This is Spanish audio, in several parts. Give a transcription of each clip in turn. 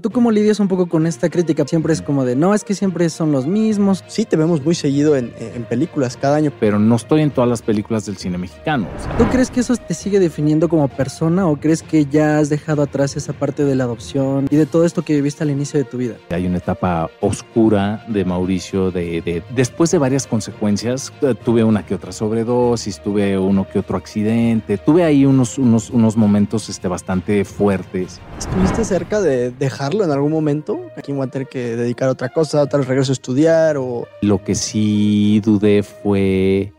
¿Tú cómo lidias un poco con esta crítica? Siempre es como de, no, es que siempre son los mismos. Sí, te vemos muy seguido en, en películas cada año. pero no estoy en todas las películas del cine mexicano. o sea, ¿Tú crees que eso te sigue definiendo como persona o crees que ya has dejado atrás esa parte de la adopción y de todo esto que viviste al inicio de tu vida? hay una etapa oscura de Mauricio, de, de- después de varias consecuencias, eh, tuve una que otra sobredosis, tuve uno que otro accidente, tuve ahí unos, unos, unos momentos este, bastante fuertes. ¿Estuviste cerca de dejarlo en algún momento? Aquí voy a tener que dedicar a otra cosa, tal vez regreso a estudiar o... Lo que sí dudé fue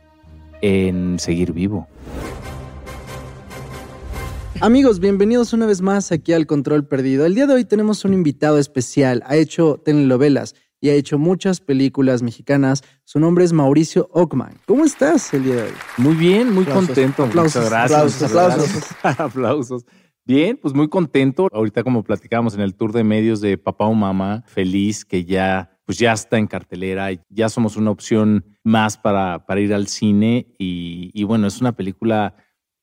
en seguir vivo. Amigos, bienvenidos una vez más aquí al Control Perdido. El día de hoy tenemos un invitado especial. Ha hecho telenovelas y ha hecho muchas películas mexicanas. Su nombre es Mauricio Ockman. ¿Cómo estás el día de hoy? Muy bien, muy Aplausos, contento. aplausos, Muchas gracias. aplausos, aplausos. aplausos. Bien, pues muy contento. Ahorita como platicábamos en el tour de medios de Papá o Mamá, feliz que ya pues ya está en cartelera, ya somos una opción más para, para ir al cine y, y bueno, es una película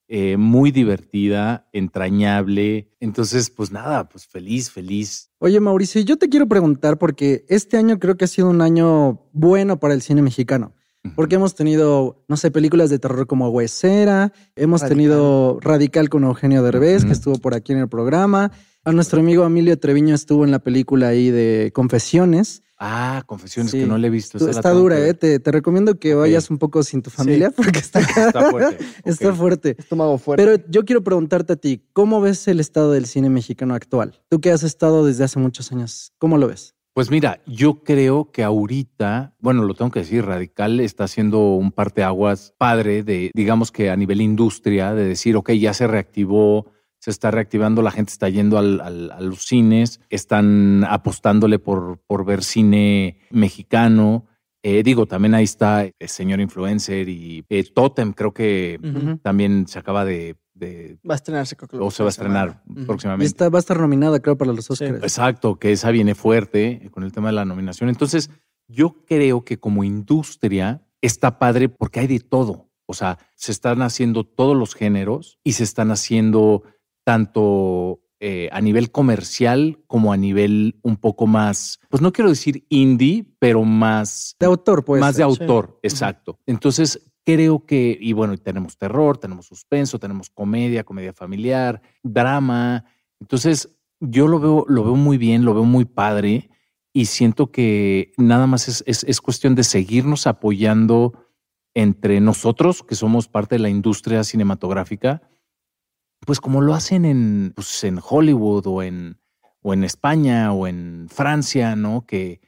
eh, muy divertida, entrañable. Entonces, pues nada, pues feliz, feliz. Oye, Mauricio, yo te quiero preguntar porque este año creo que ha sido un año bueno para el cine mexicano. Porque hemos tenido, no sé, películas de terror como Huesera, hemos Radical. tenido Radical con Eugenio Derbez, que estuvo por aquí en el programa. A nuestro amigo Emilio Treviño estuvo en la película ahí de Confesiones. Ah, confesiones Sí. que no le he visto. esa Está dura. ¿eh? Te, te recomiendo que vayas un poco sin tu familia porque está, Está fuerte. está ok. fuerte. Estómago fuerte. Pero yo quiero preguntarte a ti, ¿cómo ves el estado del cine mexicano actual? Tú que has estado desde hace muchos años, ¿cómo lo ves? Pues mira, yo creo que ahorita, bueno, lo tengo que decir, Radical está haciendo un parteaguas padre de, digamos que a nivel industria, de decir, ok, ya se reactivó, se está reactivando, la gente está yendo al- al- a los cines, están apostándole por, por ver cine mexicano. Eh, digo, también ahí está el señor influencer y eh, Totem, creo que también se acaba de, de- Va a estrenarse, creo que o se va a estrenar. Y próximamente. está, va a estar nominada, creo, para los Oscars. Exacto, que esa viene fuerte con el tema de la nominación. Entonces, yo creo que como industria está padre porque hay de todo. O sea, se están haciendo todos los géneros y se están haciendo tanto eh, a nivel comercial como a nivel un poco más, pues no quiero decir indie, pero más, de autor, pues. más de sí. autor, exacto. Entonces, creo que, y bueno, tenemos terror, tenemos suspenso, tenemos comedia, comedia familiar, drama. Entonces, yo lo veo, lo veo muy bien, lo veo muy padre y siento que nada más es, es, es cuestión de seguirnos apoyando entre nosotros, que somos parte de la industria cinematográfica, pues como lo hacen en, pues en Hollywood o en, o en España o en Francia, ¿no? Que,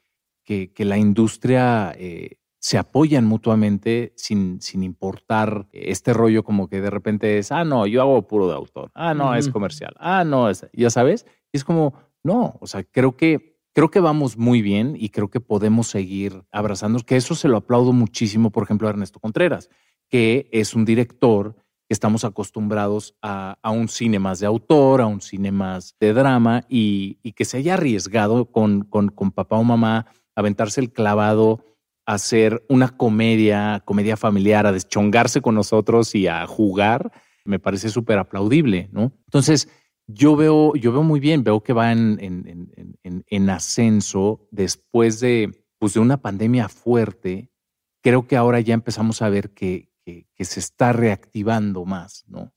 que, que la industria eh, se apoyan mutuamente sin, sin importar este rollo como que de repente es, ah, no, yo hago puro de autor, ah, no, es comercial, ah, no, es, ya sabes, y es como, no, o sea, creo que, creo que vamos muy bien y creo que podemos seguir abrazándonos, que eso se lo aplaudo muchísimo, por ejemplo, a Ernesto Contreras, que es un director que estamos acostumbrados a, a un cine más de autor, a un cine más de drama y, y que se haya arriesgado con, con, con papá o mamá a aventarse el clavado hacer una comedia, comedia familiar, a deschongarse con nosotros y a jugar, me parece súper aplaudible, ¿no? Entonces, yo veo, yo veo muy bien, veo que va en, en, en, en, en ascenso después de, pues, de una pandemia fuerte. Creo que ahora ya empezamos a ver que, que, que se está reactivando más, ¿no?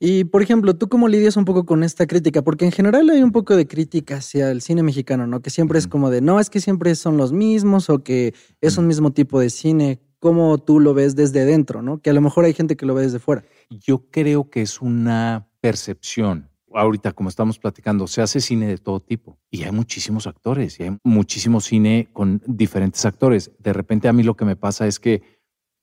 Y, por ejemplo, ¿tú cómo lidias un poco con esta crítica? Porque en general hay un poco de crítica hacia el cine mexicano, ¿no? Que siempre es como de, no, es que siempre son los mismos o que es un mismo tipo de cine. ¿Cómo tú lo ves desde dentro, no? Que a lo mejor hay gente que lo ve desde fuera. Yo creo que es una percepción. Ahorita, como estamos platicando, se hace cine de todo tipo y hay muchísimos actores y hay muchísimo cine con diferentes actores. De repente a mí lo que me pasa es que,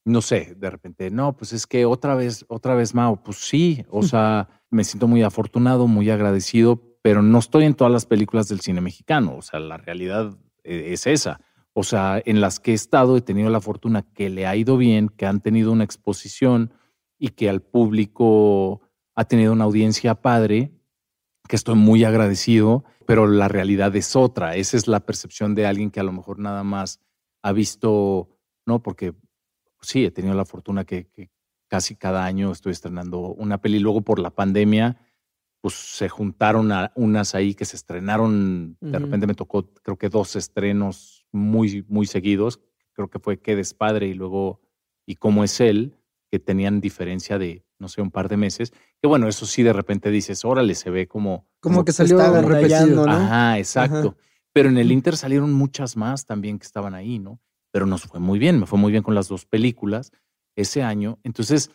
no sé, de repente, no, pues es que otra vez, otra vez Mao, pues sí, o sea, me siento muy afortunado, muy agradecido, pero no estoy en todas las películas del cine mexicano. O sea, la realidad eh, es esa. O sea, en las que he estado he tenido la fortuna que le ha ido bien, que han tenido una exposición y que al público ha tenido una audiencia padre, que estoy muy agradecido, pero la realidad es otra. Esa es la percepción de alguien que a lo mejor nada más ha visto, ¿no? Porque sí, he tenido la fortuna que, que casi cada año estoy estrenando una peli. Luego por la pandemia, pues se juntaron a unas ahí que se estrenaron. De repente me tocó, creo que dos estrenos muy, muy seguidos. Creo que fue Qué despadre y luego Y cómo es él, que tenían diferencia de, no sé, un par de meses. Que bueno, eso sí, de repente dices, órale, se ve como. Como, que salió repetido. ¿no? Ajá, exacto. Pero en el Inter salieron muchas más también que estaban ahí, ¿no? Pero nos fue muy bien, me fue muy bien con las dos películas ese año. Entonces,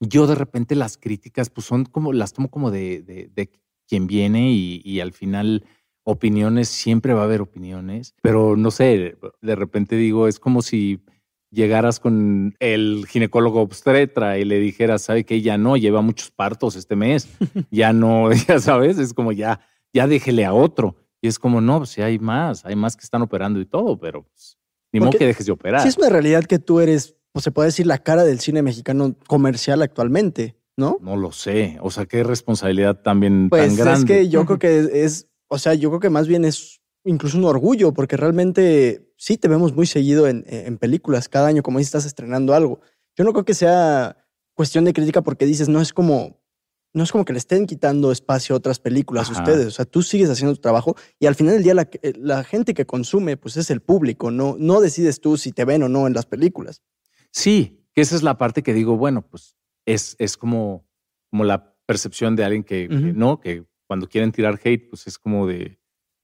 yo de repente las críticas, pues son como, las tomo como de, de, de quien viene y, y, al final opiniones, siempre va a haber opiniones, pero no sé, de repente digo, es como si llegaras con el ginecólogo obstetra y le dijeras, ¿sabe que Ya no, lleva muchos partos este mes, ya no, ya sabes, es como ya, ya déjele a otro. Y es como, no, pues sí hay más, hay más que están operando y todo, pero pues, ni modo que dejes de operar. Sí es una realidad que tú eres pues se puede decir la cara del cine mexicano comercial actualmente, ¿no? No lo sé. O sea, qué responsabilidad también pues tan grande. Es que yo creo que es, o sea, yo creo que más bien es incluso un orgullo, porque realmente sí te vemos muy seguido en, en películas. Cada año, como dices, estás estrenando algo. Yo no creo que sea cuestión de crítica porque dices, no es como, no es como que le estén quitando espacio a otras películas a ustedes. O sea, tú sigues haciendo tu trabajo y al final del día la, la, gente que consume, pues es el público. No, no decides tú si te ven o no en las películas. Sí, que esa es la parte que digo, bueno, pues es, es como, como la percepción de alguien que, uh -huh. que, no, que cuando quieren tirar hate, pues es como de,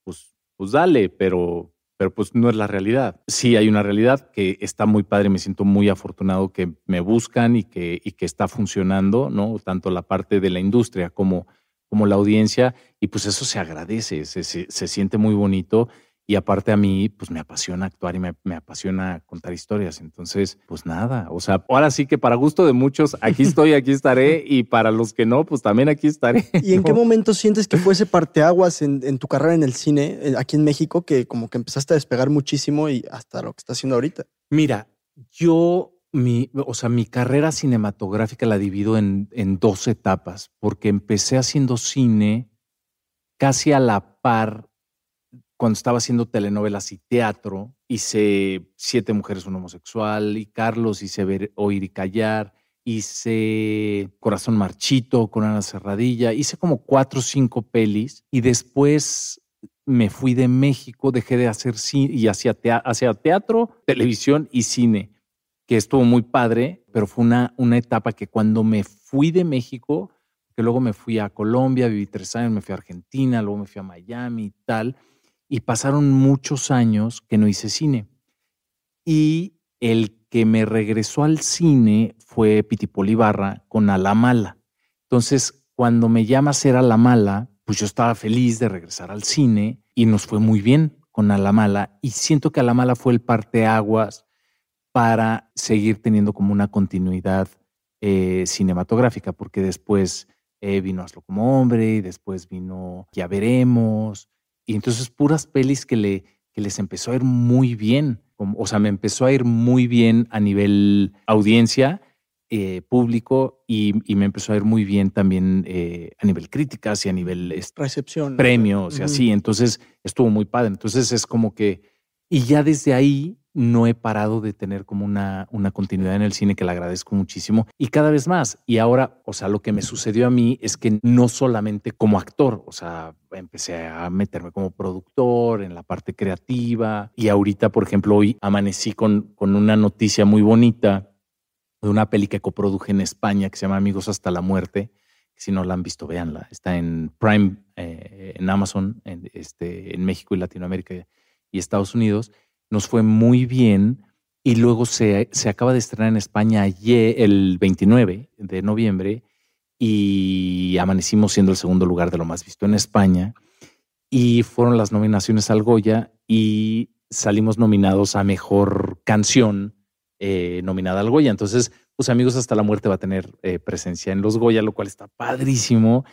pues, pues dale, pero, pero pues no es la realidad. Sí hay una realidad que está muy padre, me siento muy afortunado que me buscan y que, y que está funcionando, ¿no? Tanto la parte de la industria como, como la audiencia, y pues eso se agradece, se, se, se siente muy bonito y aparte a mí, pues me apasiona actuar y me, me, apasiona contar historias. Entonces, pues nada, o sea, ahora sí que para gusto de muchos, aquí estoy, aquí estaré. Y para los que no, pues también aquí estaré. ¿Y en qué momento sientes que fue ese parteaguas en, en tu carrera en el cine, eh, aquí en México, que como que empezaste a despegar muchísimo y hasta lo que estás haciendo ahorita? Mira, yo, mi, o sea, mi carrera cinematográfica la divido en, en dos etapas, porque empecé haciendo cine casi a la par cuando estaba haciendo telenovelas y teatro, hice Siete Mujeres, un homosexual, y Carlos, hice ver, Oír y Callar, hice Corazón Marchito con Ana Serradilla, hice como cuatro o cinco pelis, y después me fui de México, dejé de hacer cine y hacía teatro, televisión y cine, que estuvo muy padre, pero fue una, una etapa que cuando me fui de México, que luego me fui a Colombia, viví tres años, me fui a Argentina, luego me fui a Miami y tal, y pasaron muchos años que no hice cine. Y el que me regresó al cine fue Pitipol Ibarra con A la Mala. Entonces, cuando me llama a hacer A la Mala, pues yo estaba feliz de regresar al cine y nos fue muy bien con A la Mala. Y siento que A la Mala fue el parteaguas para seguir teniendo como una continuidad eh, cinematográfica, porque después eh, vino Hazlo como hombre y después vino Ya veremos y entonces puras pelis que, le, que les empezó a ir muy bien. O sea, me empezó a ir muy bien a nivel audiencia, eh, público, y, y, me empezó a ir muy bien también eh, a nivel críticas y a nivel este, recepción. Premios y así. Entonces estuvo muy padre. Entonces es como que. Y ya desde ahí no he parado de tener como una, una continuidad en el cine que le agradezco muchísimo y cada vez más. Y ahora, o sea, lo que me sucedió a mí es que no solamente como actor, o sea, empecé a meterme como productor en la parte creativa y ahorita, por ejemplo, hoy amanecí con, con una noticia muy bonita de una peli que coproduje en España que se llama Amigos hasta la muerte. Si no la han visto, véanla. Está en Prime, eh, en Amazon, en, este, en México y Latinoamérica y Estados Unidos nos fue muy bien y luego se, se acaba de estrenar en España ayer, el 29 de noviembre y amanecimos siendo el segundo lugar de lo más visto en España y fueron las nominaciones al Goya y salimos nominados a Mejor Canción eh, nominada al Goya. Entonces, pues amigos, hasta la muerte va a tener eh, presencia en los Goya, lo cual está padrísimo.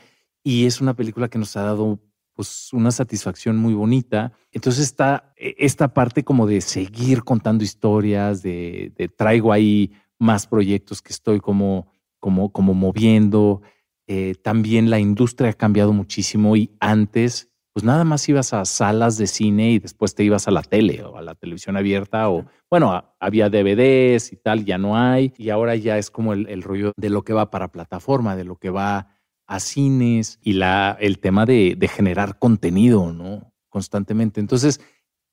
y es una película que nos ha dado pues una satisfacción muy bonita. Entonces está e, esta parte como de seguir contando historias, de, traigo ahí más proyectos que estoy como, como, como moviendo. Eh, también la industria ha cambiado muchísimo y antes pues nada más ibas a salas de cine y después te ibas a la tele o a la televisión abierta o bueno, había DVDs y tal, ya no hay y ahora ya es como el, el rollo de lo que va para plataforma, de lo que va a cines y la, el tema de, de generar contenido, ¿no? Constantemente. Entonces,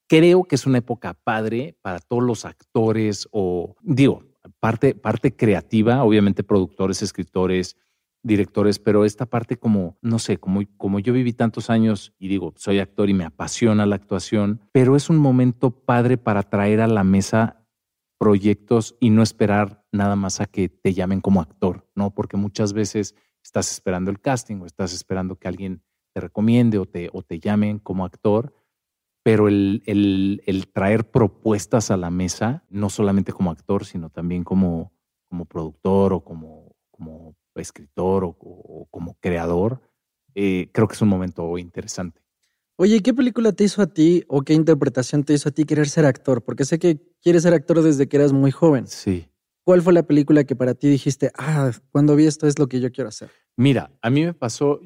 creo que es una época padre para todos los actores o, digo, parte, parte creativa, obviamente productores, escritores, directores, pero esta parte como, no sé, como, como yo viví tantos años y digo, soy actor y me apasiona la actuación, pero es un momento padre para traer a la mesa proyectos y no esperar nada más a que te llamen como actor, ¿no? Porque muchas veces estás esperando el casting o estás esperando que alguien te recomiende o te, o te llamen como actor, pero el, el, el, traer propuestas a la mesa, no solamente como actor, sino también como, como productor o como, como escritor o, como creador, eh, creo que es un momento interesante. Oye, ¿qué película te hizo a ti o qué interpretación te hizo a ti querer ser actor? Porque sé que quieres ser actor desde que eras muy joven. Sí. ¿Cuál fue la película que para ti dijiste, ah, cuando vi esto es lo que yo quiero hacer? Mira, a mí me pasó,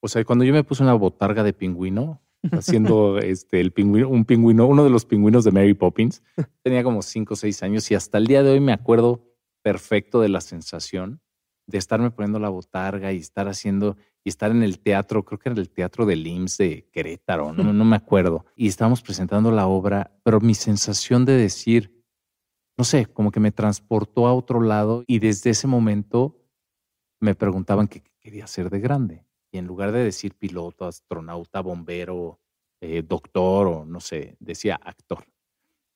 o sea, cuando yo me puse una botarga de pingüino, haciendo este, el pingüino, un pingüino, uno de los pingüinos de Mary Poppins, tenía como cinco o seis años y hasta el día de hoy me acuerdo perfecto de la sensación de estarme poniendo la botarga y estar haciendo y estar en el teatro, creo que era el teatro del IMSS de Querétaro, no, no me acuerdo. Y estábamos presentando la obra, pero mi sensación de decir, no sé, como que me transportó a otro lado y desde ese momento me preguntaban qué quería ser de grande. Y en lugar de decir piloto, astronauta, bombero, eh, doctor o no sé, decía actor.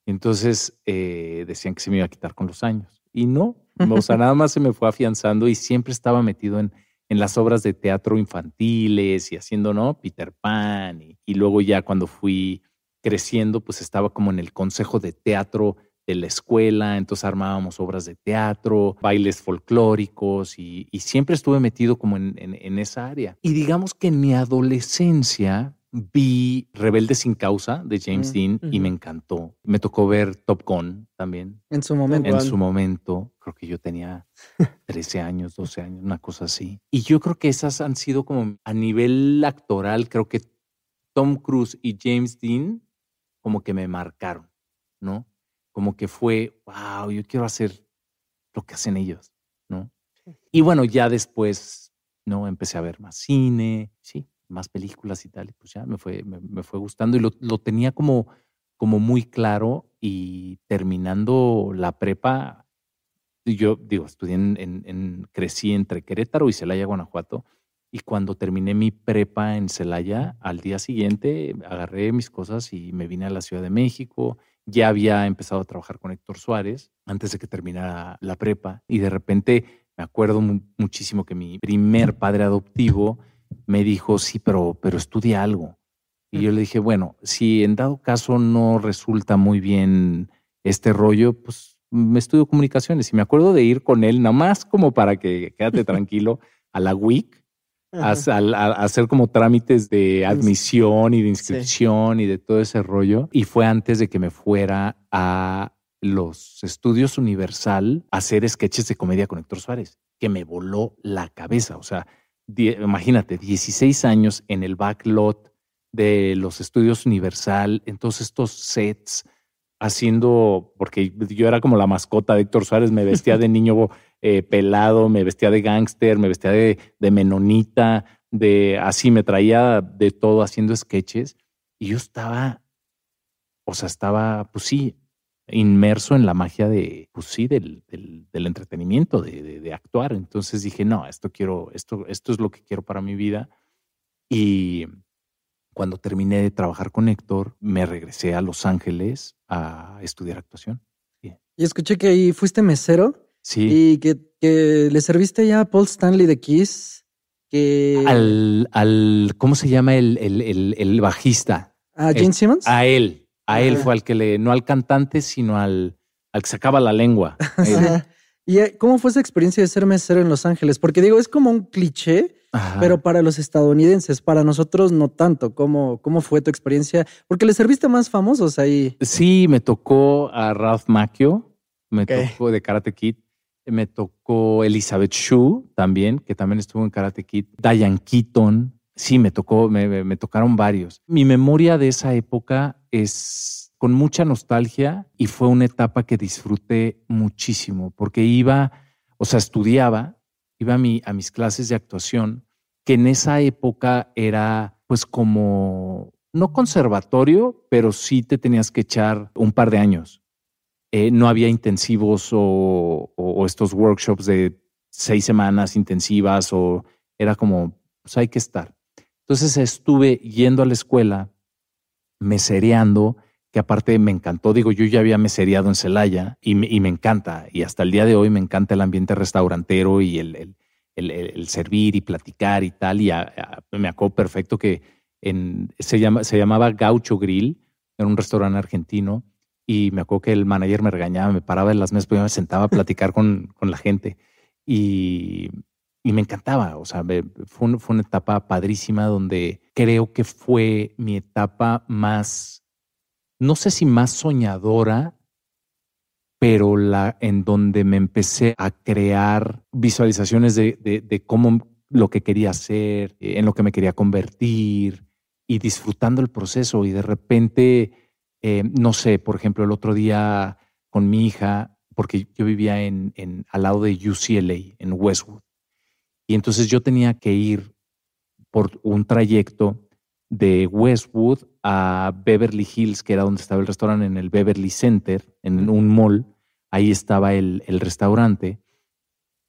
Entonces eh, decían que se me iba a quitar con los años. Y no, o sea, nada más se me fue afianzando y siempre estaba metido en, en las obras de teatro infantiles y haciendo, ¿no? Peter Pan. Y, y luego ya cuando fui creciendo, pues estaba como en el consejo de teatro de la escuela, entonces armábamos obras de teatro, bailes folclóricos y, siempre estuve metido como en, en, esa área. Y digamos que en mi adolescencia vi Rebelde sin causa de James mm, Dean y me encantó. Me tocó ver Top Gun también. En su momento. En su momento, creo que yo tenía 13 años, 12 años, una cosa así. Y yo creo que esas han sido como a nivel actoral, creo que Tom Cruise y James Dean como que me marcaron, ¿no? Como que fue, wow, yo quiero hacer lo que hacen ellos, ¿no? Y bueno, ya después, ¿no? Empecé a ver más cine, sí, más películas y tal, y pues ya me fue, me, fue gustando y lo, lo, tenía como, como muy claro y terminando la prepa, yo digo, estudié en, en, crecí entre Querétaro y Celaya, Guanajuato, y cuando terminé mi prepa en Celaya, al día siguiente agarré mis cosas y me vine a la Ciudad de México ya había empezado a trabajar con Héctor Suárez antes de que terminara la prepa y de repente me acuerdo muchísimo que mi primer padre adoptivo me dijo, sí, pero, pero estudia algo. Y yo le dije, bueno, si en dado caso no resulta muy bien este rollo, pues me estudio comunicaciones. Y me acuerdo de ir con él, nada más como para que quédate tranquilo, a la WIC a, hacer como trámites de admisión y de inscripción y de todo ese rollo. Y fue antes de que me fuera a los estudios Universal a hacer sketches de comedia con Héctor Suárez, que me voló la cabeza. O sea, imagínate, 16 años en el backlot de los estudios Universal, en todos estos sets, haciendo, porque yo era como la mascota de Héctor Suárez, me vestía de niño eh, pelado, me vestía de gángster, me vestía de, menonita, de así, me traía de todo haciendo sketches. Y yo estaba, o sea, estaba, pues sí, inmerso en la magia de, pues sí, del, entretenimiento, de, actuar. Entonces dije, no, esto quiero, esto, esto es lo que quiero para mi vida. Y cuando terminé de trabajar con Héctor, me regresé a Los Ángeles a estudiar actuación. Y escuché que ahí fuiste mesero. Sí. Y que, que, le serviste ya a Paul Stanley de Kiss. Que... Al, al ¿cómo se llama el, el, el, bajista? ¿A Gene Simmons? A él. A él fue al que le, no al cantante, sino al, al que sacaba la lengua. ¿Y eh, cómo fue esa experiencia de ser mesero en Los Ángeles? Porque digo, es como un cliché Ajá. pero para los estadounidenses, para nosotros no tanto. ¿Cómo, cómo fue tu experiencia? Porque le serviste más famosos ahí. Sí, me tocó a Ralph Macchio, me tocó de Karate Kid, me tocó Elizabeth Shue también, que también estuvo en Karate Kid, Diane Keaton, sí, me tocó, me- me tocaron varios. Mi memoria de esa época es con mucha nostalgia y fue una etapa que disfruté muchísimo porque iba, o sea, estudiaba, iba a, mi, a mis clases de actuación, que en esa época era pues como, no conservatorio, pero sí te tenías que echar un par de años. Eh, no había intensivos o, estos workshops de seis semanas intensivas o era como, pues hay que estar. Entonces estuve yendo a la escuela, mesereando, que aparte me encantó, digo, yo ya había mesereado en Celaya y me, y me encanta, y hasta el día de hoy me encanta el ambiente restaurantero y el, el- el- servir y platicar y tal, y me acuerdo perfecto que se, llama, se llamaba Gaucho Grill, era un restaurante argentino, y me acuerdo que el manager me regañaba, me paraba en las mesas, yo me sentaba a platicar con, con la gente, y, y me encantaba, o sea, me- fue, fue una etapa padrísima donde creo que fue mi etapa más, no sé si más soñadora, pero la en donde me empecé a crear visualizaciones de, de- de cómo lo que quería hacer, en lo que me quería convertir y disfrutando el proceso. Y de repente, eh, no sé, por ejemplo, el otro día con mi hija, porque yo vivía en, en- al lado de UCLA, en Westwood. Y entonces yo tenía que ir por un trayecto de Westwood a Beverly Hills, que era donde estaba el restaurante, en el Beverly Center, en un mall. Ahí estaba el, el restaurante.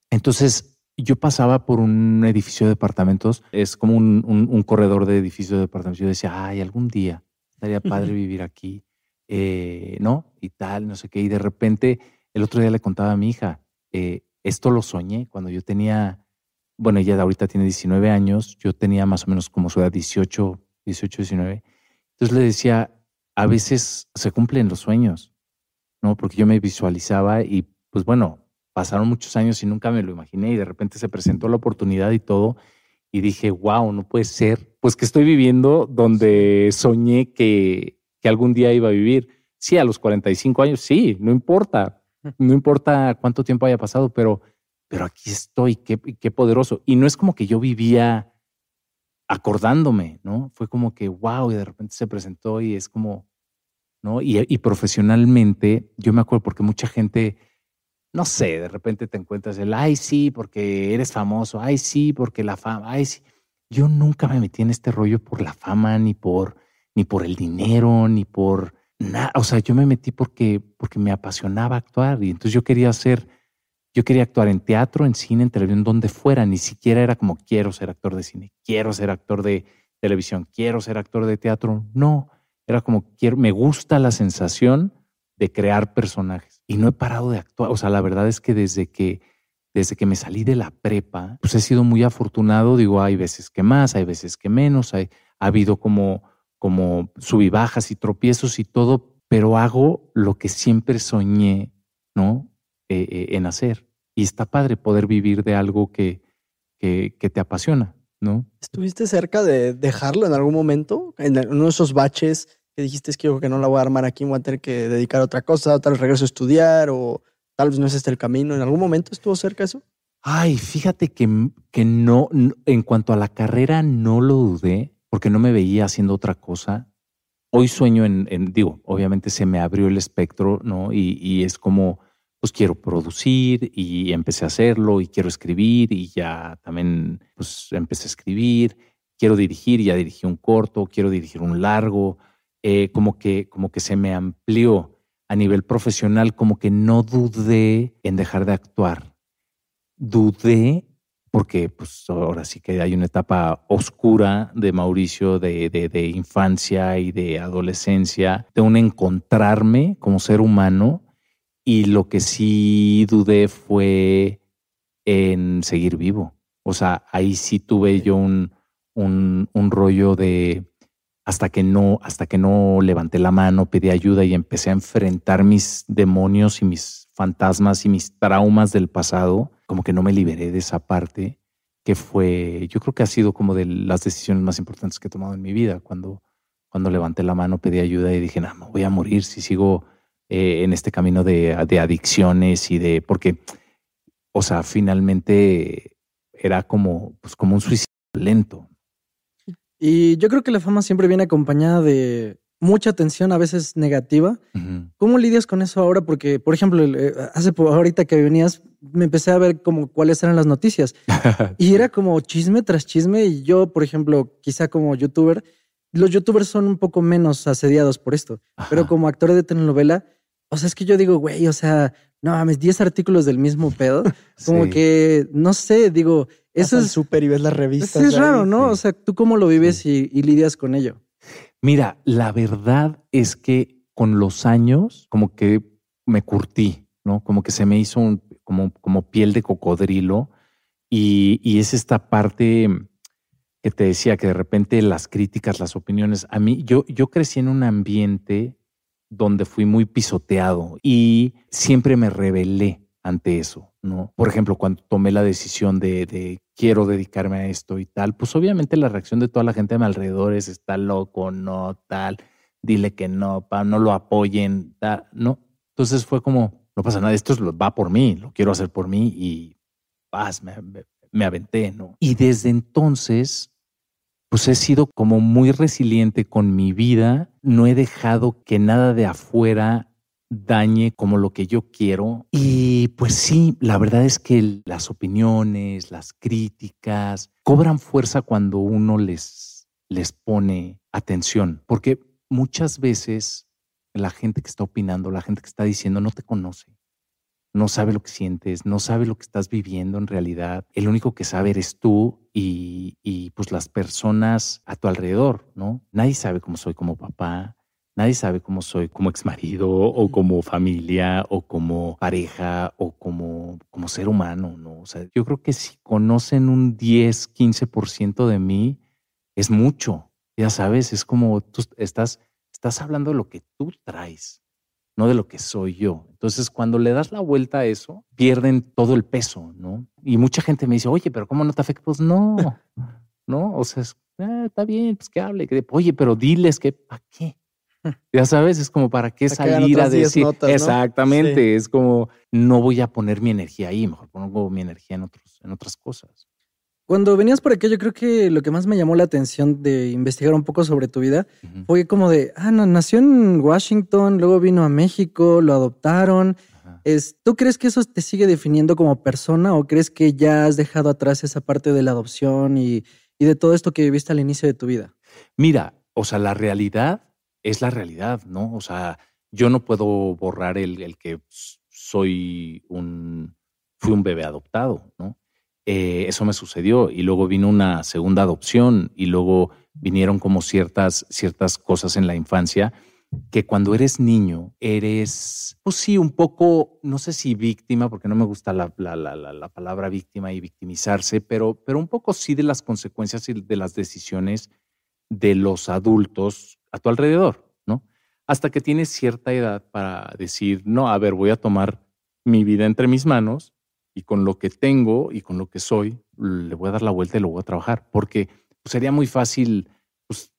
Entonces yo pasaba por un edificio de departamentos, es como un, un- un corredor de edificios de departamentos. Yo decía, ay, algún día estaría padre vivir aquí, eh, ¿no? Y tal, no sé qué. Y de repente, el otro día le contaba a mi hija, eh, esto lo soñé cuando yo tenía, bueno, ella ahorita tiene 19 años, yo tenía más o menos como su edad 18, 18, 19. Entonces le decía, a veces se cumplen los sueños, ¿no? Porque yo me visualizaba y pues bueno, pasaron muchos años y nunca me lo imaginé y de repente se presentó la oportunidad y todo y dije, wow, no puede ser, pues que estoy viviendo donde soñé que, que algún día iba a vivir. Sí, a los 45 años, sí, no importa, no importa cuánto tiempo haya pasado, pero, pero aquí estoy, qué, qué poderoso. Y no es como que yo vivía acordándome, ¿no? Fue como que, wow, y de repente se presentó y es como, ¿no? Y, y profesionalmente, yo me acuerdo porque mucha gente, no sé, de repente te encuentras el, ay, sí, porque eres famoso, ay, sí, porque la fama, ay, sí. Yo nunca me metí en este rollo por la fama, ni por, ni por el dinero, ni por nada. O sea, yo me metí porque, porque me apasionaba actuar y entonces yo quería hacer, yo quería actuar en teatro, en cine, en televisión, donde fuera. Ni siquiera era como quiero ser actor de cine, quiero ser actor de televisión, quiero ser actor de teatro. No, era como quiero, me gusta la sensación de crear personajes y no he parado de actuar. O sea, la verdad es que desde que desde que me salí de la prepa, pues he sido muy afortunado. Digo, hay veces que más, hay veces que menos, hay, ha habido como, como subibajas y tropiezos y todo, pero hago lo que siempre soñé, ¿no? Eh, eh, en hacer. Y está padre poder vivir de algo que, que, que te apasiona, ¿no? ¿Estuviste cerca de dejarlo en algún momento? En uno de esos baches que dijiste es que yo que no la voy a armar aquí, voy a tener que dedicar a otra cosa, tal vez regreso a estudiar o tal vez no es este el camino. ¿En algún momento estuvo cerca eso? Ay, fíjate que, que no, en cuanto a la carrera no lo dudé, porque no me veía haciendo otra cosa. Hoy sueño en, en digo, obviamente se me abrió el espectro, ¿no? Y, y, es como, pues quiero producir y empecé a hacerlo y quiero escribir y ya también, pues empecé a escribir, quiero dirigir, ya dirigí un corto, quiero dirigir un largo, eh, como, que, como que se me amplió a nivel profesional, como que no dudé en dejar de actuar dudé, porque pues ahora sí que hay una etapa oscura de Mauricio de, de, de, infancia y de adolescencia, de un encontrarme como ser humano. Y lo que sí dudé fue en seguir vivo. O sea, ahí sí tuve yo un, un, un rollo de hasta que no, hasta que no levanté la mano, pedí ayuda y empecé a enfrentar mis demonios y mis fantasmas y mis traumas del pasado, como que no me liberé de esa parte que fue, yo creo que ha sido como de las decisiones más importantes que he tomado en mi vida, cuando, cuando levanté la mano, pedí ayuda y dije, no, me voy a morir si sigo eh, en este camino de, de adicciones y de, porque, o sea, finalmente era como, pues como un suicidio lento. Y yo creo que la fama siempre viene acompañada de mucha atención, a veces negativa. ¿Cómo lidias con eso ahora? Porque, por ejemplo, eh, hace ahorita que venías, me empecé a ver como cuáles eran las noticias. y era como chisme tras chisme. Y yo, por ejemplo, quizá como youtuber, los youtubers son un poco menos asediados por esto. Pero como actor de telenovela, o sea, es que yo digo, güey, o sea, no mames, 10 artículos del mismo pedo. Como que, no sé, digo, eso es súper y ves las revistas. Es raro, ¿no? O sea, ¿tú cómo lo vives y, lidias con ello? Mira, la verdad es que con los años, como que me curtí, ¿no? Como que se me hizo como, como piel de cocodrilo. Y, y es esta parte que te decía que de repente las críticas, las opiniones, a mí, yo, yo crecí en un ambiente donde fui muy pisoteado y siempre me rebelé ante eso, ¿no? Por ejemplo, cuando tomé la decisión de, quiero dedicarme a esto y tal, pues obviamente la reacción de toda la gente a mi alrededor es está loco, no, tal, dile que no, pa, no lo apoyen, tal, no. Entonces fue como, no pasa nada, esto va por mí, lo quiero hacer por mí y paz, me, me aventé, ¿no? Y desde entonces pues he sido como muy resiliente con mi vida. No he dejado que nada de afuera dañe como lo que yo quiero. Y pues sí, la verdad es que las opiniones, las críticas, cobran fuerza cuando uno les, les pone atención, porque muchas veces la gente que está opinando, la gente que está diciendo, no te conoce no sabe lo que sientes, no sabe lo que estás viviendo en realidad. El único que sabe eres tú y, pues las personas a tu alrededor, ¿no? Nadie sabe cómo soy como papá, nadie sabe cómo soy como exmarido o como familia o como pareja o como, como ser humano, ¿no? O sea, yo creo que si conocen un 10, 15% de mí, es mucho. Ya sabes, es como tú estás, estás hablando de lo que tú traes no de lo que soy yo. Entonces, cuando le das la vuelta a eso, pierden todo el peso, ¿no? Y mucha gente me dice, oye, pero ¿cómo no te afecta? Pues no, ¿no? O sea, ah, está bien, pues que hable. Oye, pero diles que, ¿para qué? Ya sabes, es como para qué salir a decir. Exactamente, es como no voy a poner mi energía ahí, mejor pongo mi energía en, otros, en otras cosas. Cuando venías por aquí, yo creo que lo que más me llamó la atención de investigar un poco sobre tu vida fue como de, ah, no, nació en Washington, luego vino a México, lo adoptaron. Es, ¿Tú crees que eso te sigue definiendo como persona o crees que ya has dejado atrás esa parte de la adopción y, de todo esto que viviste al inicio de tu vida? Mira, o sea, la realidad es la realidad, ¿no? O sea, yo no puedo borrar el, el que soy un, fui un bebé adoptado, ¿no? Eh, eso me sucedió y luego vino una segunda adopción y luego vinieron como ciertas, ciertas cosas en la infancia que cuando eres niño eres, pues sí, un poco, no sé si víctima, porque no me gusta la, la, la, la, palabra víctima y victimizarse, pero, pero un poco sí de las consecuencias y de las decisiones de los adultos a tu alrededor, ¿no? Hasta que tienes cierta edad para decir, no, a ver, voy a tomar mi vida entre mis manos y con lo que tengo y con lo que soy, le voy a dar la vuelta y lo voy a trabajar, porque pues, sería muy fácil pues,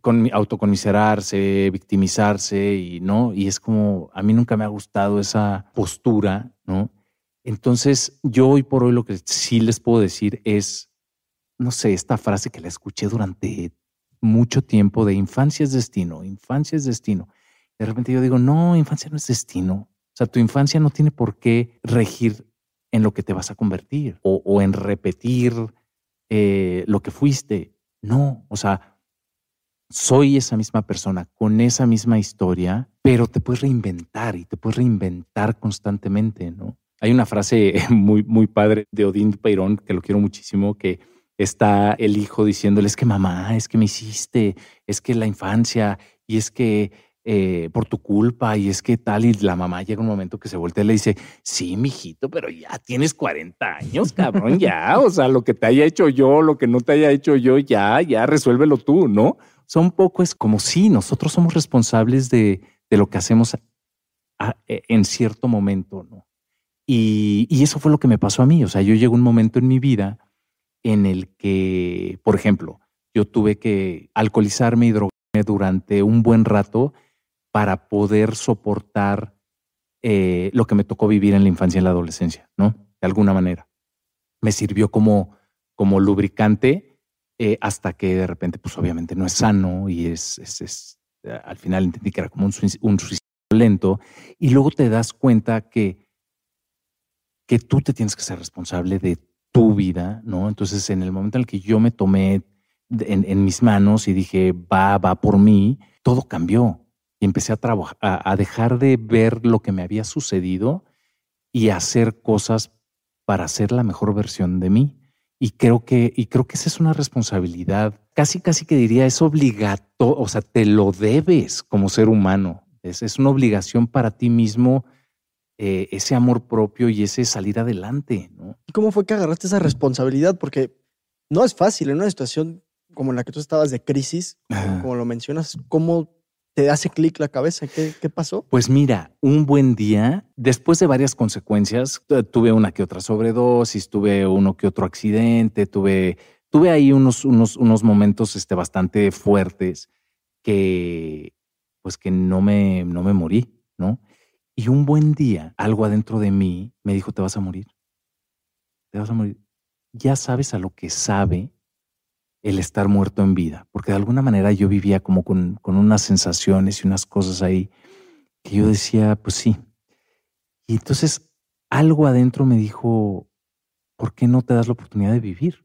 con, autoconmiserarse, victimizarse y no, y es como, a mí nunca me ha gustado esa postura, ¿no? Entonces, yo hoy por hoy lo que sí les puedo decir es, no sé, esta frase que la escuché durante mucho tiempo de infancia es destino, infancia es destino. De repente yo digo, no, infancia no es destino, sea, tu infancia no tiene por qué regir en lo que te vas a convertir o, en repetir eh, lo que fuiste. No, o sea, soy esa misma persona con esa misma historia, pero te puedes reinventar y te puedes reinventar constantemente, ¿no? Hay una frase muy, muy padre de Odín Peirón, que lo quiero muchísimo, que está el hijo diciéndole, es que mamá, es que me hiciste, es que la infancia, y es que eh, por tu culpa y es que tal, y la mamá llega un momento que se voltea y le dice, sí, mijito, pero ya tienes 40 años, cabrón, ya, o sea, lo que te haya hecho yo, lo que no te haya hecho yo, ya, ya, resuélvelo tú, ¿no? Son poco es como si nosotros somos responsables de, de lo que hacemos e, en cierto momento, ¿no? Y, y eso fue lo que me pasó a mí. O sea, yo llego un momento en mi vida en el que, por ejemplo, yo tuve que alcoholizarme y drogarme durante un buen rato para poder soportar eh, lo que me tocó vivir en la infancia y en la adolescencia, ¿no? De alguna manera. Me sirvió como, como lubricante eh, hasta que de repente, pues obviamente no es sano y es, es al final entendí que era como un, un suicidio lento y luego te das cuenta que, que tú te tienes que ser responsable de tu vida, ¿no? Entonces, en el momento en el que yo me tomé en, mis manos y dije, va, va por mí, todo cambió y empecé a trabajar, a, dejar de ver lo que me había sucedido y hacer cosas para ser la mejor versión de mí. Y creo que, y creo que esa es una responsabilidad, casi, casi que diría, es obligatorio, o sea, te lo debes como ser humano. Es, es una obligación para ti mismo eh, ese amor propio y ese salir adelante. ¿no? ¿Y cómo fue que agarraste esa responsabilidad? Porque no es fácil en una situación como en la que tú estabas de crisis, como lo mencionas, ¿cómo te hace clic la cabeza. ¿Qué, ¿Qué, pasó? Pues mira, un buen día, después de varias consecuencias, tuve una que otra sobredosis, tuve uno que otro accidente, tuve, tuve ahí unos, unos, unos momentos este, bastante fuertes que, pues que no me, no me morí, ¿no? Y un buen día, algo adentro de mí me dijo, te vas a morir. Te vas a morir. Ya sabes a lo que sabe el estar muerto en vida, porque de alguna manera yo vivía como con, con, unas sensaciones y unas cosas ahí que yo decía, pues sí. Y entonces algo adentro me dijo, ¿por qué no te das la oportunidad de vivir?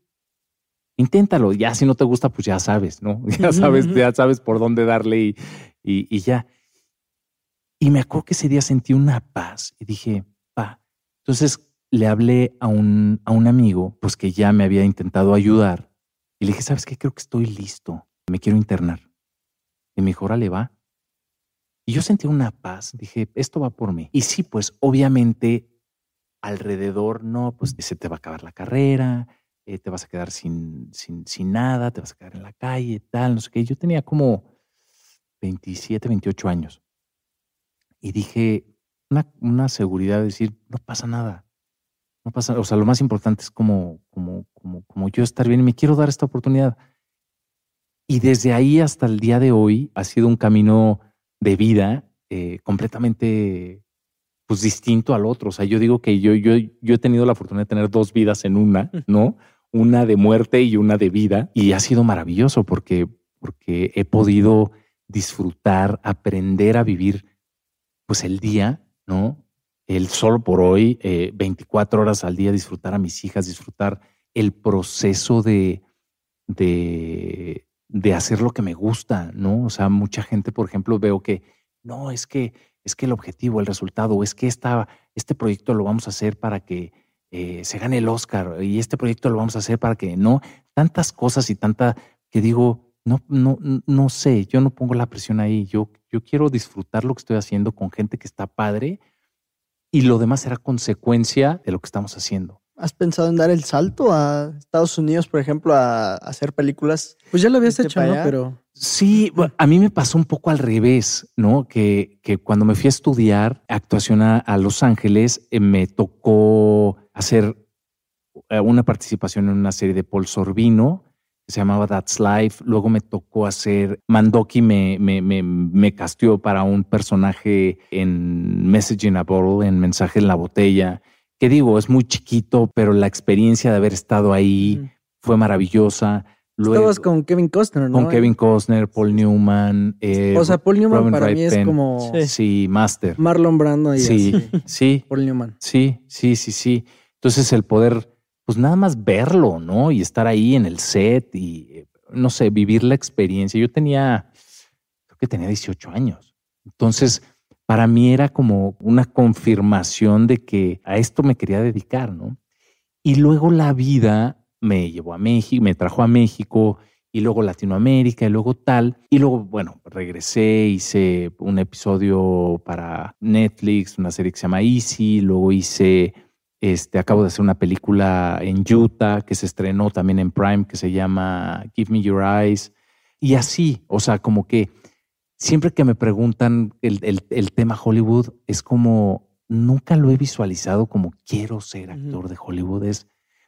Inténtalo, ya si no te gusta, pues ya sabes, ¿no? Ya sabes, ya sabes por dónde darle y, y, y ya. Y me acuerdo que ese día sentí una paz y dije, pa. Entonces le hablé a un, a un amigo, pues que ya me había intentado ayudar y le dije, ¿sabes qué? Creo que estoy listo. Me quiero internar. Y me dijo, órale, va. Y yo sentí una paz. Dije, esto va por mí. Y sí, pues obviamente alrededor, no, pues se te va a acabar la carrera, eh, te vas a quedar sin, sin, sin nada, te vas a quedar en la calle, tal, no sé qué. Yo tenía como 27, 28 años. Y dije, una, una seguridad de decir, no pasa nada. No pasa, o sea, lo más importante es como, como, como, como yo estar bien y me quiero dar esta oportunidad. Y desde ahí hasta el día de hoy ha sido un camino de vida eh, completamente pues distinto al otro. O sea, yo digo que yo, yo, yo he tenido la oportunidad de tener dos vidas en una, ¿no? Una de muerte y una de vida. Y ha sido maravilloso porque, porque he podido disfrutar, aprender a vivir pues el día, ¿no? el solo por hoy, 24 eh, horas al día, disfrutar a mis hijas, disfrutar el proceso de, de, de, hacer lo que me gusta, ¿no? O sea, mucha gente, por ejemplo, veo que, no, es que, es que el objetivo, el resultado, es que esta, este proyecto lo vamos a hacer para que eh, se gane el Oscar y este proyecto lo vamos a hacer para que, no, tantas cosas y tanta que digo, no, no, no sé, yo no pongo la presión ahí, yo, yo quiero disfrutar lo que estoy haciendo con gente que está padre y lo demás será consecuencia de lo que estamos haciendo. ¿Has pensado en dar el salto a Estados Unidos, por ejemplo, a, hacer películas? Pues ya lo habías hecho, ¿no? Pero sí, a mí me pasó un poco al revés, ¿no? Que, que cuando me fui a estudiar actuación a, Los Ángeles, eh, me tocó hacer eh, una participación en una serie de Paul Sorbino se llamaba That's Life. Luego me tocó hacer, Mandoki me, me, me, me castió para un personaje en Message in a Bottle, en Mensaje en la Botella, que digo, es muy chiquito, pero la experiencia de haber estado ahí fue maravillosa. Luego, Estabas con Kevin Costner, ¿no? Con Kevin Costner, Paul Newman. Eh, o sea, Paul Newman para mí es como... Sí, Master. Marlon Brando y sí, sí. Paul Newman. Sí, sí, sí, sí. Entonces el poder pues nada más verlo, ¿no? Y estar ahí en el set y, no sé, vivir la experiencia. Yo tenía, creo que tenía 18 años. Entonces, para mí era como una confirmación de que a esto me quería dedicar, ¿no? Y luego la vida me llevó a México, me trajo a México y luego Latinoamérica y luego tal. Y luego, bueno, regresé, hice un episodio para Netflix, una serie que se llama Easy, luego hice este, acabo de hacer una película en Utah que se estrenó también en Prime que se llama Give Me Your Eyes. Y así, o sea, como que siempre que me preguntan el, tema Hollywood, es como nunca lo he visualizado como quiero ser actor de Hollywood. Es,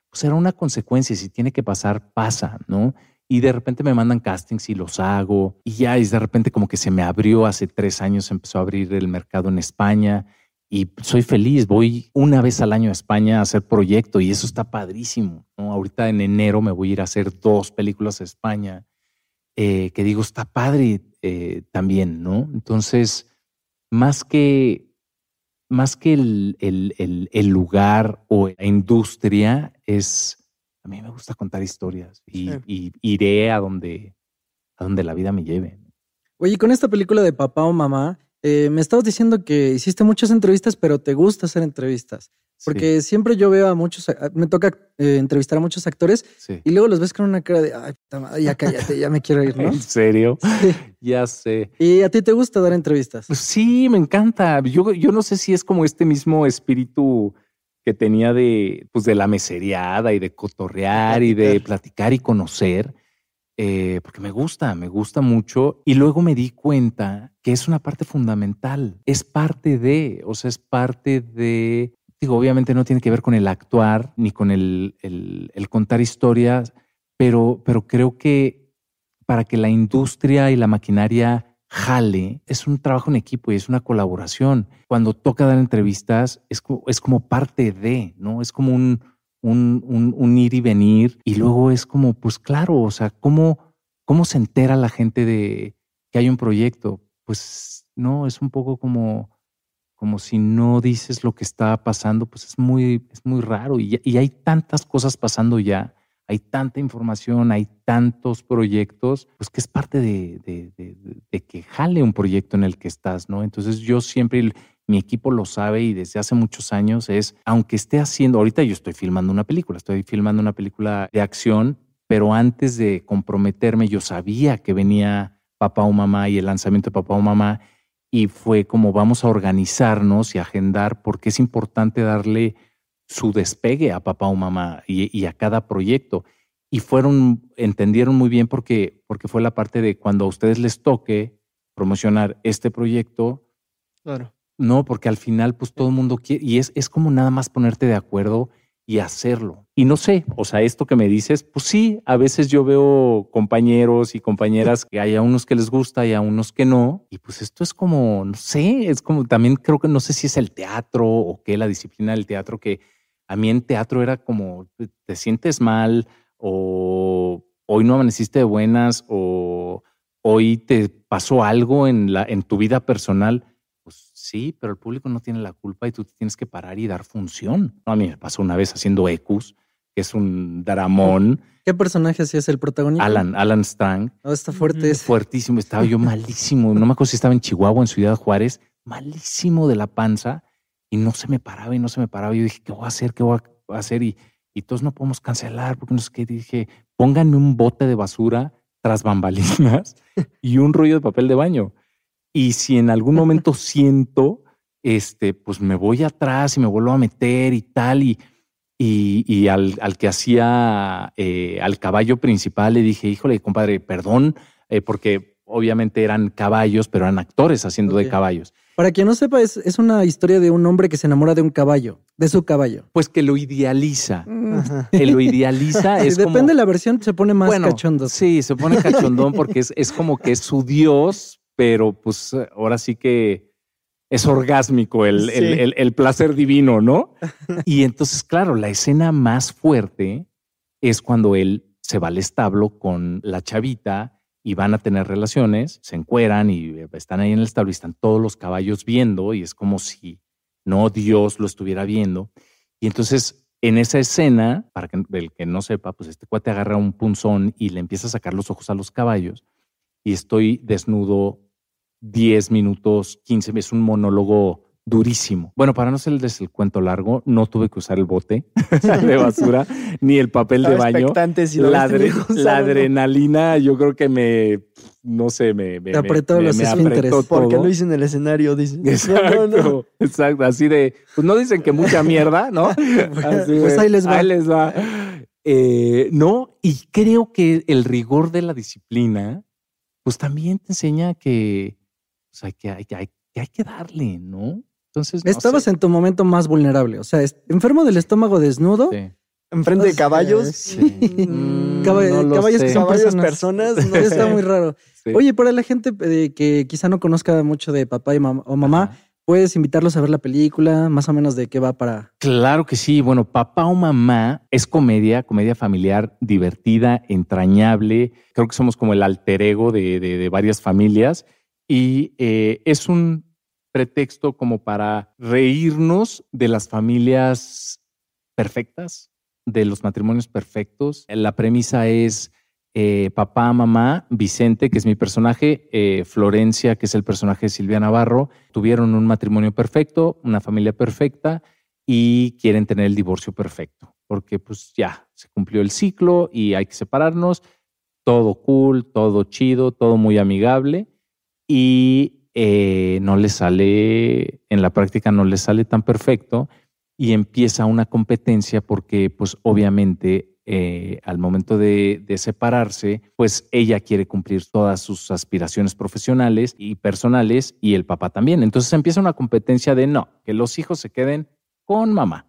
pues era una consecuencia. Si tiene que pasar, pasa, ¿no? Y de repente me mandan castings y los hago. Y ya es de repente como que se me abrió hace tres años, empezó a abrir el mercado en España. Y soy feliz, voy una vez al año a España a hacer proyecto y eso está padrísimo. ¿no? Ahorita en enero me voy a ir a hacer dos películas a España, eh, que digo, está padre eh, también, ¿no? Entonces, más que, más que el, el, el, lugar o la industria, es, a mí me gusta contar historias y, y iré a donde, a donde la vida me lleve. Oye, con esta película de papá o mamá, eh, me estabas diciendo que hiciste muchas entrevistas, pero te gusta hacer entrevistas. Porque siempre yo veo a muchos, me toca eh, entrevistar a muchos actores y luego los ves con una cara de, ay, ya cállate, ya me quiero ir, ¿no? ¿En serio? Ya sé. ¿Y a ti te gusta dar entrevistas? Sí, me encanta. Yo, yo no sé si es como este mismo espíritu que tenía de, pues de la mesereada y de cotorrear y de platicar y conocer eh, porque me gusta, me gusta mucho. Y luego me di cuenta que es una parte fundamental, es parte de, o sea, es parte de, digo, obviamente no tiene que ver con el actuar ni con el, el, contar historias, pero, pero creo que para que la industria y la maquinaria jale, es un trabajo en equipo y es una colaboración. Cuando toca dar entrevistas, es es como parte de, ¿no? Es como un, un, un, ir y venir. Y luego es como, pues claro, o sea, ¿cómo, ¿cómo se entera la gente de que hay un proyecto? Pues no, es un poco como, como si no dices lo que está pasando, pues es muy, es muy raro. Y, y hay tantas cosas pasando ya, hay tanta información, hay tantos proyectos, pues que es parte de, de, de, de que jale un proyecto en el que estás, ¿no? Entonces yo siempre mi equipo lo sabe y desde hace muchos años es, aunque esté haciendo, ahorita yo estoy filmando una película, estoy filmando una película de acción, pero antes de comprometerme yo sabía que venía Papá o Mamá y el lanzamiento de Papá o Mamá y fue como vamos a organizarnos y agendar porque es importante darle su despegue a Papá o Mamá y, y a cada proyecto. Y fueron, entendieron muy bien porque, porque fue la parte de cuando a ustedes les toque promocionar este proyecto, claro no, porque al final, pues todo el mundo quiere, y es, es como nada más ponerte de acuerdo y hacerlo. Y no sé, o sea, esto que me dices, pues sí, a veces yo veo compañeros y compañeras que hay a unos que les gusta y a unos que no. Y pues esto es como, no sé, es como también creo que no sé si es el teatro o qué, la disciplina del teatro, que a mí en teatro era como, te sientes mal o hoy no amaneciste de buenas o hoy te pasó algo en, la, en tu vida personal Sí, pero el público no tiene la culpa y tú tienes que parar y dar función. a mí me pasó una vez haciendo Ecus, que es un dramón. ¿Qué personaje hacías el protagonista? Alan, Alan Strang. Oh, está fuerte. Fuertísimo. Estaba yo malísimo. No me acuerdo si estaba en Chihuahua, en Ciudad Juárez, malísimo de la panza y no se me paraba y no se me paraba. Yo dije, ¿qué voy a hacer? ¿Qué voy a hacer? Y, y todos no podemos cancelar porque no sé qué. Dije, pónganme un bote de basura tras bambalinas y un rollo de papel de baño. Y si en algún momento siento, este, pues me voy atrás y me vuelvo a meter y tal. Y, y, al, al, que hacía eh, al caballo principal le dije, híjole, compadre, perdón, eh, porque obviamente eran caballos, pero eran actores haciendo de caballos. Para quien no sepa, es, es, una historia de un hombre que se enamora de un caballo, de su caballo. Pues que lo idealiza. Que lo idealiza. es Depende de la versión, se pone más bueno, cachondo. Sí, se pone cachondón porque es, es como que es su dios, pero pues ahora sí que es orgásmico el, el, placer divino, ¿no? y entonces, claro, la escena más fuerte es cuando él se va al establo con la chavita y van a tener relaciones, se encueran y están ahí en el establo y están todos los caballos viendo y es como si no Dios lo estuviera viendo. Y entonces en esa escena, para que el que no sepa, pues este cuate agarra un punzón y le empieza a sacar los ojos a los caballos y estoy desnudo 10 minutos, 15, es un monólogo durísimo. Bueno, para no hacerles el cuento largo, no tuve que usar el bote de basura ni el papel de baño. la, la adrenalina, yo creo que me, no sé, me, me apretó los esfínteres. Porque lo hice en el escenario, dicen. Exacto, exacto. Así de, pues no dicen que mucha mierda, ¿no? pues ahí les va. Ahí les va. Eh, no, y creo que el rigor de la disciplina, pues también te enseña que, sea, que hay, que hay, que darle, ¿no? Entonces, no Estabas sé. en tu momento más vulnerable. O sea, enfermo del estómago desnudo. Sí. Enfrente de caballos. Sí. Mm, no caballos que son caballos, personas. personas. No Está muy raro. Sí. Oye, para la gente eh, que quizá no conozca mucho de papá y mam- o mamá, Ajá. puedes invitarlos a ver la película, más o menos de qué va para. Claro que sí. Bueno, Papá o Mamá es comedia, comedia familiar divertida, entrañable. Creo que somos como el alter ego de, de- de varias familias y eh, es un pretexto como para reírnos de las familias perfectas, de los matrimonios perfectos. La premisa es eh, papá, mamá, Vicente, que es mi personaje, eh, Florencia, que es el personaje de Silvia Navarro, tuvieron un matrimonio perfecto, una familia perfecta y quieren tener el divorcio perfecto, porque pues ya se cumplió el ciclo y hay que separarnos, todo cool, todo chido, todo muy amigable y eh, no les sale, en la práctica no les sale tan perfecto y empieza una competencia porque pues obviamente eh, al momento de, de separarse, pues ella quiere cumplir todas sus aspiraciones profesionales y personales y el papá también. Entonces empieza una competencia de no, que los hijos se queden con mamá.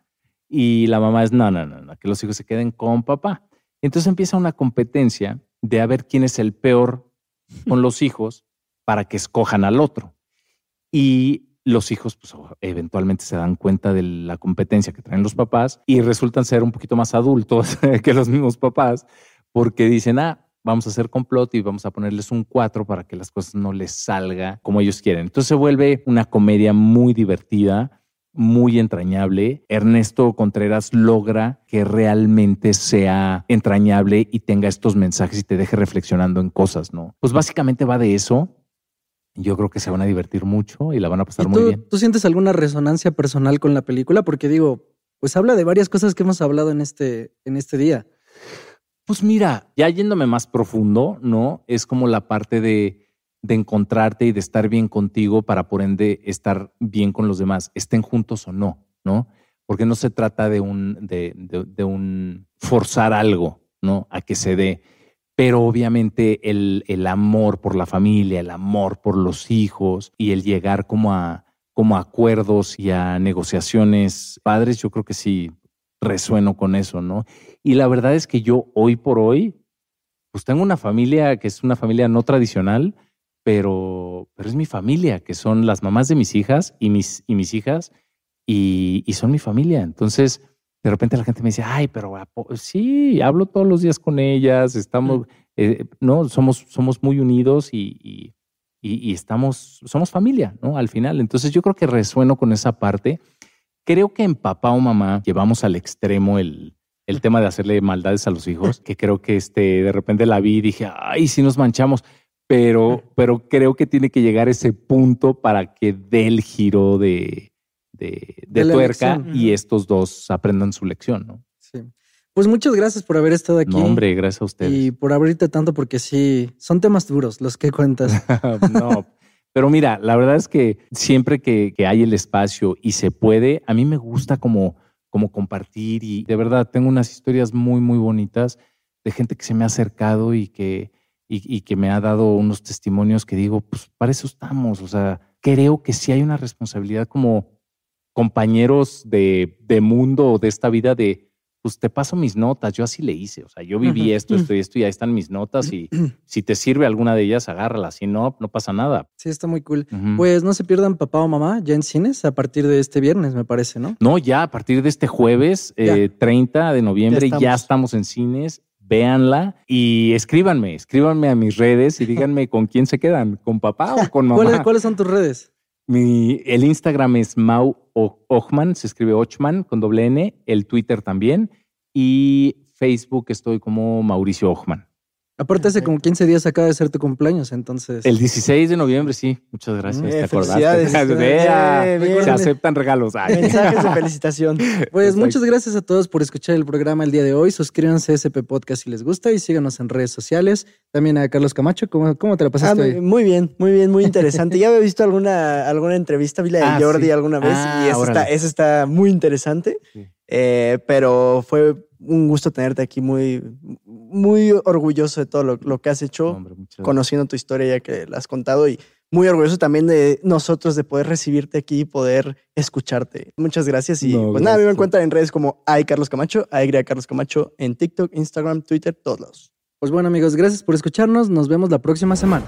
Y la mamá es no, no, no, no, que los hijos se queden con papá. Entonces empieza una competencia de a ver quién es el peor con los hijos para que escojan al otro. Y los hijos pues, eventualmente se dan cuenta de la competencia que traen los papás y resultan ser un poquito más adultos que los mismos papás porque dicen, ah, vamos a hacer complot y vamos a ponerles un 4 para que las cosas no les salga como ellos quieren. Entonces se vuelve una comedia muy divertida, muy entrañable. Ernesto Contreras logra que realmente sea entrañable y tenga estos mensajes y te deje reflexionando en cosas, ¿no? Pues básicamente va de eso. Yo creo que se van a divertir mucho y la van a pasar ¿Y muy bien. tú sientes alguna resonancia personal con la película? Porque digo, pues habla de varias cosas que hemos hablado en este, en este día. Pues mira, ya yéndome más profundo, ¿no? Es como la parte de, de encontrarte y de estar bien contigo para por ende estar bien con los demás, estén juntos o no, ¿no? Porque no se trata de un, de, de- de un forzar algo, ¿no? A que se dé. Pero obviamente el, el amor por la familia, el amor por los hijos y el llegar como a, como acuerdos y a negociaciones padres, yo creo que sí resueno con eso, ¿no? Y la verdad es que yo hoy por hoy, pues tengo una familia que es una familia no tradicional, pero, pero es mi familia, que son las mamás de mis hijas y mis, y mis hijas, y, y son mi familia. Entonces, de repente la gente me dice, ay, pero ¿a po- sí, hablo todos los días con ellas, estamos, eh, no, somos, somos muy unidos y, y, y- y estamos, somos familia, ¿no? Al final. Entonces yo creo que resueno con esa parte. Creo que en papá o mamá llevamos al extremo el, el tema de hacerle maldades a los hijos, que creo que este, de repente la vi y dije, ay, sí nos manchamos, pero, pero creo que tiene que llegar ese punto para que dé el giro de, de, de De la tuerca elección. y estos dos aprendan su lección, ¿no? Sí. Pues muchas gracias por haber estado aquí. No, hombre, gracias a ustedes. Y por abrirte tanto, porque sí, son temas duros los que cuentas. no, pero mira, la verdad es que siempre que, que hay el espacio y se puede, a mí me gusta como, como compartir y de verdad tengo unas historias muy, muy bonitas de gente que se me ha acercado y que, y, y que me ha dado unos testimonios que digo, pues para eso estamos. O sea, creo que sí hay una responsabilidad como compañeros de, de mundo o de esta vida de, pues te paso mis notas, yo así le hice, o sea, yo viví esto, esto y esto y ahí están mis notas y si te sirve alguna de ellas, agárrala, si no, no pasa nada. Sí, está muy cool. Pues no se pierdan papá o mamá ya en cines a partir de este viernes, me parece, ¿no? No, ya a partir de este jueves, Ya. eh, 30 de noviembre, Ya ya estamos. estamos. en cines. Véanla y escríbanme, escríbanme a mis redes y díganme con quién se quedan, con papá o con mamá. ¿Cuáles, ¿Cuáles son tus redes? Mi, el Instagram es Mau Ochman, se escribe Ochman con doble N, el Twitter también y Facebook estoy como Mauricio Ochman. Aparte, hace como 15 días acaba de ser tu cumpleaños, entonces. El 16 de noviembre, sí. Muchas gracias. Eh, ¿Te acordaste? felicidades. Bien. se aceptan regalos. Ay. Mensajes de felicitación. Pues Exacto. muchas gracias a todos por escuchar el programa el día de hoy. Suscríbanse a SP Podcast si les gusta y síganos en redes sociales. También a Carlos Camacho. ¿Cómo, cómo te la Ah, pasaste muy, hoy? muy bien, muy bien, muy interesante. Ya había visto alguna, alguna entrevista, vi la de Ah, Jordi sí. alguna vez Ah, y esa órale. está, esa está muy interesante. Sí. Eh, pero fue un gusto tenerte aquí, muy, muy orgulloso de todo lo, lo que has hecho, Hombre, muchas gracias. conociendo tu historia ya que la has contado y muy orgulloso también de nosotros de poder recibirte aquí y poder escucharte. Muchas gracias y No, pues nada, a mí me encuentran en redes como hay Carlos Camacho, hay Carlos Camacho en TikTok, Instagram, Twitter, todos lados. Pues bueno amigos, gracias por escucharnos. Nos vemos la próxima semana.